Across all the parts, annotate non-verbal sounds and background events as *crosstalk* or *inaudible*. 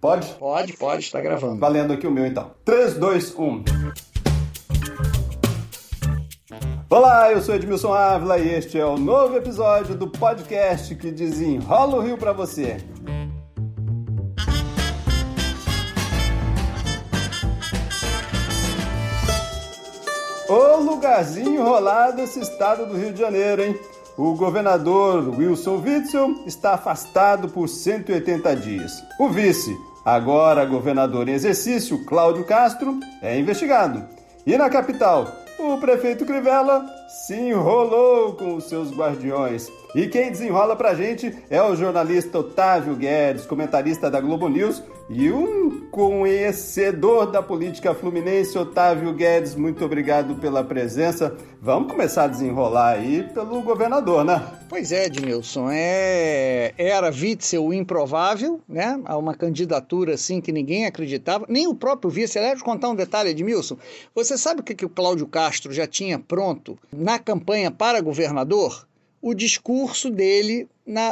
Pode? Pode, pode, está gravando. Valendo aqui o meu então. 3, 2, 1. Olá, eu sou Edmilson Ávila e este é o novo episódio do podcast que desenrola o Rio para você. Ô lugarzinho rolado esse estado do Rio de Janeiro, hein? O governador Wilson Witzel está afastado por 180 dias. O vice, agora governador em exercício, Cláudio Castro, é investigado. E na capital, o prefeito Crivella se enrolou com os seus guardiões. E quem desenrola pra gente é o jornalista Otávio Guedes, comentarista da Globo News e um conhecedor da política fluminense. Otávio Guedes, muito obrigado pela presença. Vamos começar a desenrolar aí pelo governador, né? Pois é, Edmilson. É... Era Witzel o improvável, né? A uma candidatura assim que ninguém acreditava, nem o próprio vice. Aliás, contar um detalhe, Edmilson. Você sabe o que, que o Cláudio Castro já tinha pronto na campanha para governador? O discurso dele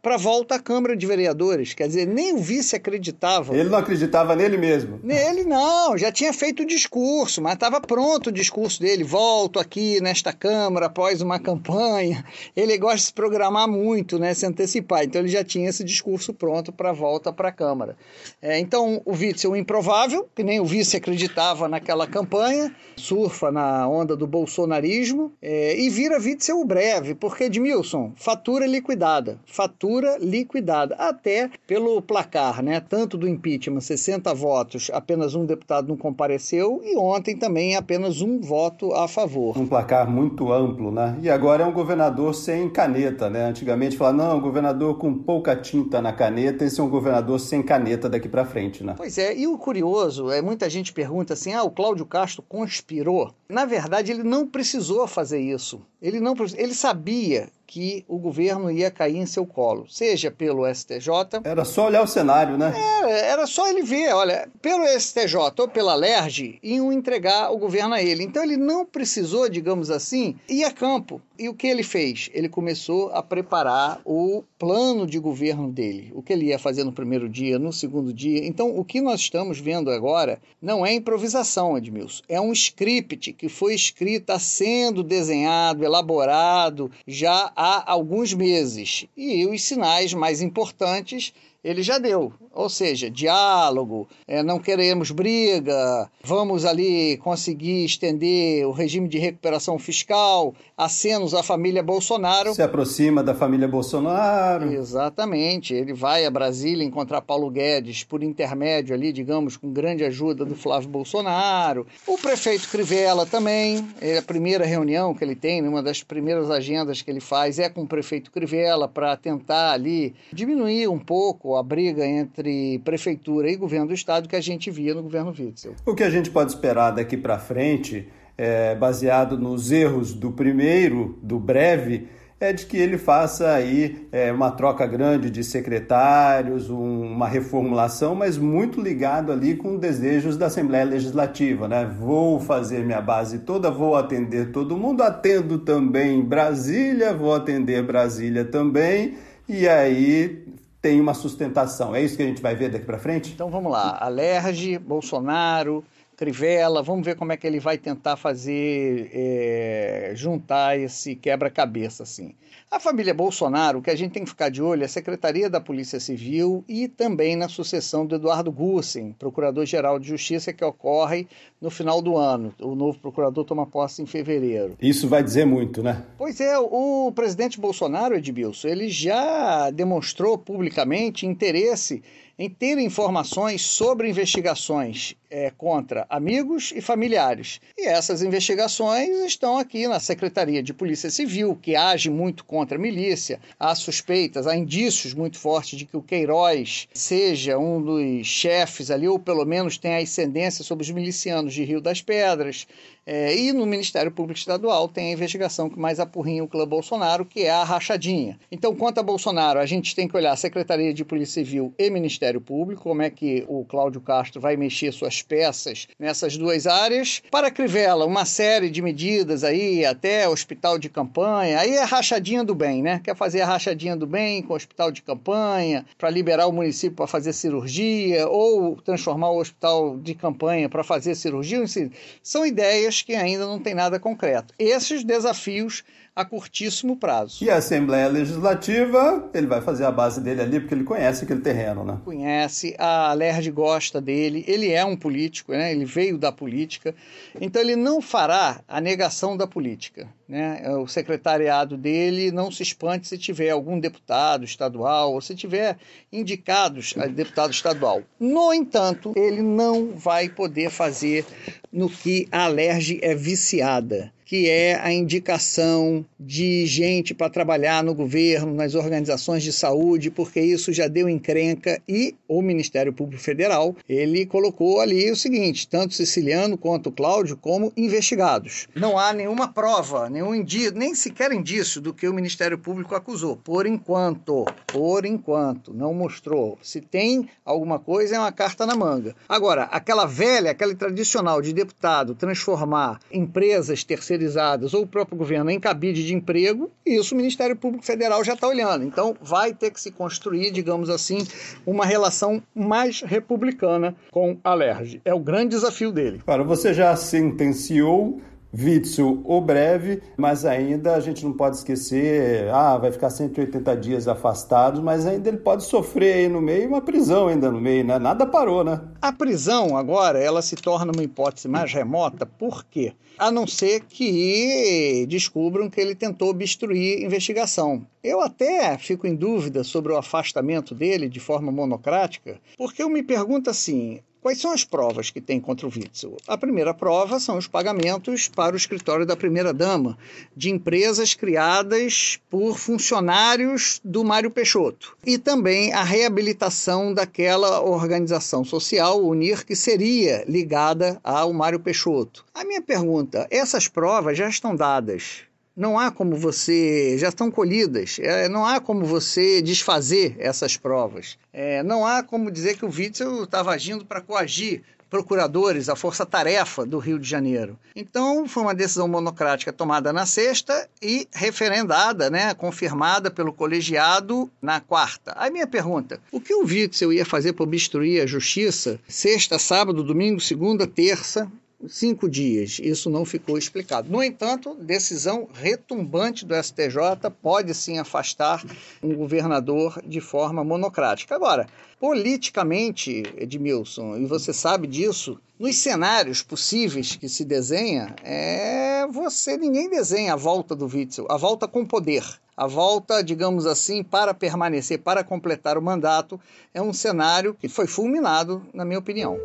para a volta à Câmara de Vereadores. Quer dizer, nem o vice acreditava. Ele não acreditava nele mesmo. Nele não, já tinha feito o discurso, mas estava pronto o discurso dele. Volto aqui nesta Câmara após uma campanha. Ele gosta de se programar muito, né, se antecipar. Então ele já tinha esse discurso pronto para a volta para a Câmara. É, então o Witzel, improvável, que nem o vice acreditava naquela campanha, surfa na onda do bolsonarismo é, e vira Witzel breve, porque Edmilson, fatura liquidada fatura liquidada, até pelo placar, né? Tanto do impeachment, 60 votos, apenas um deputado não compareceu, e ontem também apenas um voto a favor. Um placar muito amplo, né? E agora é um governador sem caneta, né? Antigamente falava, não, governador com pouca tinta na caneta, esse é um governador sem caneta daqui para frente, né? Pois é, e o curioso é muita gente pergunta assim: ah, o Cláudio Castro conspirou. Na verdade, ele não precisou fazer isso. Ele não ele sabia que o governo ia cair em seu colo, seja pelo STJ. Era só olhar o cenário, né? É, era só ele ver, olha, pelo STJ ou pela LERJ, iam entregar o governo a ele. Então ele não precisou, digamos assim, ir a campo. E o que ele fez? Ele começou a preparar o plano de governo dele, o que ele ia fazer no primeiro dia, no segundo dia. Então, o que nós estamos vendo agora não é improvisação, Edmilson. É um script que foi escrito, está sendo desenhado, elaborado já há alguns meses. E os sinais mais importantes ele já deu. Ou seja, diálogo, é, não queremos briga, vamos ali conseguir estender o regime de recuperação fiscal, acenos à família Bolsonaro. Se aproxima da família Bolsonaro. Exatamente. Ele vai a Brasília encontrar Paulo Guedes por intermédio ali, digamos, com grande ajuda do Flávio Bolsonaro. O prefeito Crivella também, é a primeira reunião que ele tem, uma das primeiras agendas que ele faz é com o prefeito Crivella para tentar ali diminuir um pouco a briga entre prefeitura e governo do estado que a gente via no governo Witzel. O que a gente pode esperar daqui para frente, é, baseado nos erros do primeiro, do breve, é de que ele faça aí é, uma troca grande de secretários, um, uma reformulação, mas muito ligado ali com desejos da Assembleia Legislativa, né? Vou fazer minha base toda, vou atender todo mundo, atendo também Brasília, vou atender Brasília também, e aí tem uma sustentação. É isso que a gente vai ver daqui para frente? Então vamos lá. Alerge, Bolsonaro, Crivella, vamos ver como é que ele vai tentar fazer, é, juntar esse quebra-cabeça assim. A família Bolsonaro, o que a gente tem que ficar de olho é a Secretaria da Polícia Civil e também na sucessão do Eduardo Gussen, Procurador-Geral de Justiça, que ocorre no final do ano. O novo procurador toma posse em fevereiro. Isso vai dizer muito, né? Pois é, o presidente Bolsonaro, Edmilson, ele já demonstrou publicamente interesse em ter informações sobre investigações é, contra amigos e familiares. E essas investigações estão aqui na Secretaria de Polícia Civil, que age muito contra a milícia. Há suspeitas, há indícios muito fortes de que o Queiroz seja um dos chefes ali, ou pelo menos tenha ascendência sobre os milicianos de Rio das Pedras. É, e no Ministério Público Estadual tem a investigação que mais apurrinha o clã Bolsonaro, que é a rachadinha. Então, quanto a Bolsonaro, a gente tem que olhar Secretaria de Polícia Civil e Ministério Público, como é que o Cláudio Castro vai mexer suas peças nessas duas áreas. Para Crivella, uma série de medidas aí, até hospital de campanha. Aí é rachadinha do bem, né? Quer fazer a rachadinha do bem com o hospital de campanha, para liberar o município para fazer cirurgia, ou transformar o hospital de campanha para fazer cirurgia. Enfim, são ideias que ainda não tem nada concreto. Esses desafios a curtíssimo prazo. E a Assembleia Legislativa, ele vai fazer a base dele ali, porque ele conhece aquele terreno, né? Conhece, a Lerge gosta dele, ele é um político, né? ele veio da política, então ele não fará a negação da política. Né? O secretariado dele não se espante se tiver algum deputado estadual ou se tiver indicados a deputado estadual. No entanto, ele não vai poder fazer no que a Lerge é viciada que é a indicação de gente para trabalhar no governo, nas organizações de saúde, porque isso já deu encrenca e o Ministério Público Federal, ele colocou ali o seguinte, tanto Siciliano quanto Cláudio como investigados. Não há nenhuma prova, nenhum indício, nem sequer indício do que o Ministério Público acusou, por enquanto, por enquanto, não mostrou. Se tem alguma coisa, é uma carta na manga. Agora, aquela velha, aquela tradicional de deputado transformar empresas terceirizadas terceirizadas ou o próprio governo em cabide de emprego, isso o Ministério Público Federal já está olhando. Então, vai ter que se construir, digamos assim, uma relação mais republicana com a LERJ. É o grande desafio dele. Para você já sentenciou Witzel ou breve, mas ainda a gente não pode esquecer, ah, vai ficar 180 dias afastado, mas ainda ele pode sofrer aí no meio uma prisão ainda no meio, né? Nada parou, né? A prisão agora, ela se torna uma hipótese mais remota, por quê? A não ser que descubram que ele tentou obstruir investigação. Eu até fico em dúvida sobre o afastamento dele de forma monocrática, porque eu me pergunto assim, Quais são as provas que tem contra o Witzel? A primeira prova são os pagamentos para o escritório da primeira-dama de empresas criadas por funcionários do Mário Peixoto. E também a reabilitação daquela organização social, UNIR, que seria ligada ao Mário Peixoto. A minha pergunta: essas provas já estão dadas não há como você, já estão colhidas, é, não há como você desfazer essas provas. É, não há como dizer que o Witzel estava agindo para coagir procuradores, a força-tarefa do Rio de Janeiro. Então, foi uma decisão monocrática tomada na sexta e referendada, né, confirmada pelo colegiado na quarta. Aí minha pergunta, o que o Witzel ia fazer para obstruir a justiça sexta, sábado, domingo, segunda, terça cinco dias. Isso não ficou explicado. No entanto, decisão retumbante do STJ pode sim afastar um governador de forma monocrática. Agora, politicamente, Edmilson, e você sabe disso, nos cenários possíveis que se desenha, é você ninguém desenha a volta do Witzel, a volta com poder. A volta, digamos assim, para permanecer, para completar o mandato, é um cenário que foi fulminado, na minha opinião.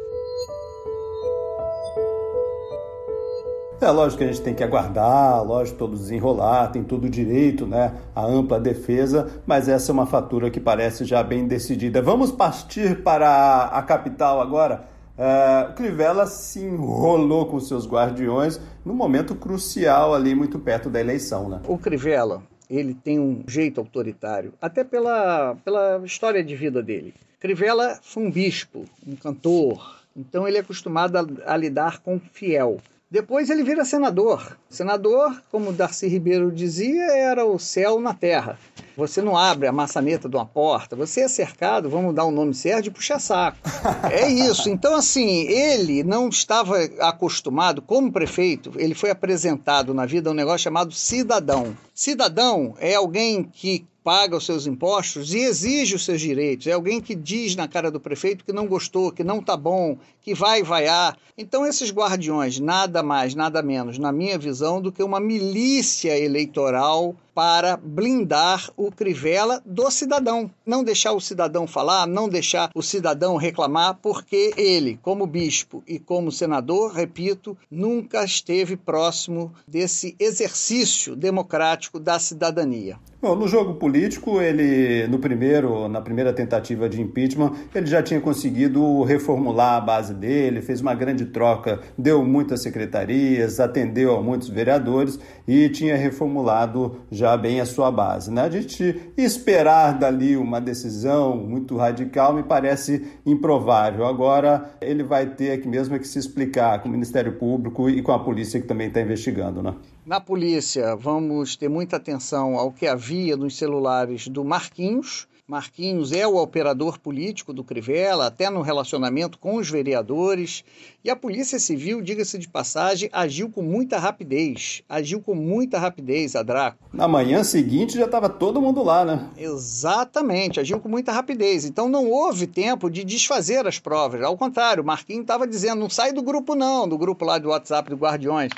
É lógico que a gente tem que aguardar, lógico, todo desenrolar, tem todo o direito, né? A ampla defesa, mas essa é uma fatura que parece já bem decidida. Vamos partir para a capital agora. Uh, o Crivella se enrolou com seus guardiões num momento crucial ali, muito perto da eleição, né? O Crivella, ele tem um jeito autoritário, até pela, pela história de vida dele. Crivella foi um bispo, um cantor, então ele é acostumado a, a lidar com fiel. Depois ele vira senador. Senador, como Darcy Ribeiro dizia, era o céu na terra. Você não abre a maçaneta de uma porta, você é cercado, vamos dar o um nome certo, de puxa-saco. *laughs* É isso. Então, assim, ele não estava acostumado, como prefeito, ele foi apresentado na vida um negócio chamado cidadão. Cidadão é alguém que paga os seus impostos e exige os seus direitos. É alguém que diz na cara do prefeito que não gostou, que não está bom, que vai vaiar. Então, esses guardiões, nada mais, nada menos, na minha visão, do que uma milícia eleitoral para blindar o Crivella do cidadão. Não deixar o cidadão falar, não deixar o cidadão reclamar, porque ele, como bispo e como senador, repito, nunca esteve próximo desse exercício democrático da cidadania. Bom, no jogo político, ele no primeiro, na primeira tentativa de impeachment, ele já tinha conseguido reformular a base dele, fez uma grande troca, deu muitas secretarias, atendeu a muitos vereadores e tinha reformulado já bem a sua base. Né? A gente esperar dali uma decisão muito radical me parece improvável. Agora ele vai ter aqui mesmo que se explicar com o Ministério Público e com a polícia que também está investigando. Né? Na polícia, vamos ter muita atenção ao que havia nos celulares do Marquinhos. Marquinhos é o operador político do Crivella, até no relacionamento com os vereadores. E a Polícia Civil, diga-se de passagem, agiu com muita rapidez. Agiu com muita rapidez, a Draco. Na manhã seguinte já estava todo mundo lá, né? Exatamente, agiu com muita rapidez. Então não houve tempo de desfazer as provas. Ao contrário, o Marquinhos estava dizendo: não sai do grupo, não, do grupo lá do WhatsApp do Guardiões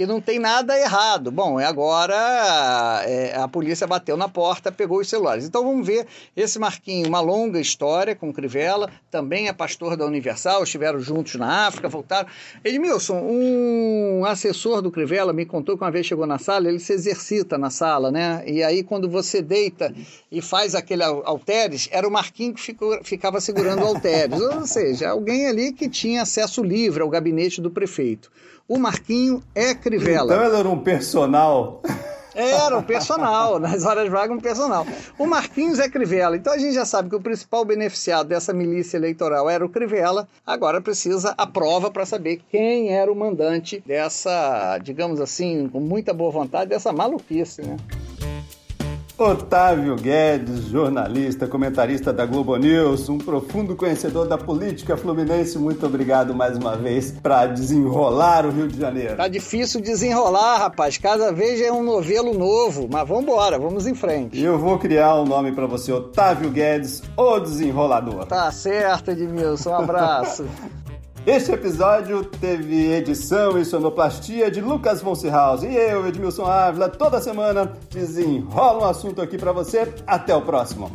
que não tem nada errado. Bom, é agora é, a polícia bateu na porta, pegou os celulares. Então vamos ver esse Marquinho, uma longa história com Crivella, também é pastor da Universal, estiveram juntos na África, voltaram. Edmilson, um assessor do Crivella me contou que uma vez chegou na sala, ele se exercita na sala, né? E aí quando você deita e faz aquele halteres, era o Marquinho que ficou, ficava segurando o halteres. Ou seja, alguém ali que tinha acesso livre ao gabinete do prefeito. O Marquinho é Crivella. Então ele era um personal. Era um personal, *laughs* nas horas vagas um personal. O Marquinhos é Crivella, então a gente já sabe que o principal beneficiado dessa milícia eleitoral era o Crivella, agora precisa a prova para saber quem era o mandante dessa, digamos assim, com muita boa vontade, dessa maluquice, né? Otávio Guedes, jornalista, comentarista da Globo News, um profundo conhecedor da política fluminense. Muito obrigado mais uma vez para desenrolar o Rio de Janeiro. Tá difícil desenrolar, rapaz. Cada vez é um novelo novo, mas vamos embora, vamos em frente. E eu vou criar um nome para você, Otávio Guedes, o desenrolador. Tá certo, Edmilson. Um abraço. *laughs* Este episódio teve edição e sonoplastia de Lucas Voncehouse e eu, Edmilson Ávila, toda semana desenrola um assunto aqui para você. Até o próximo.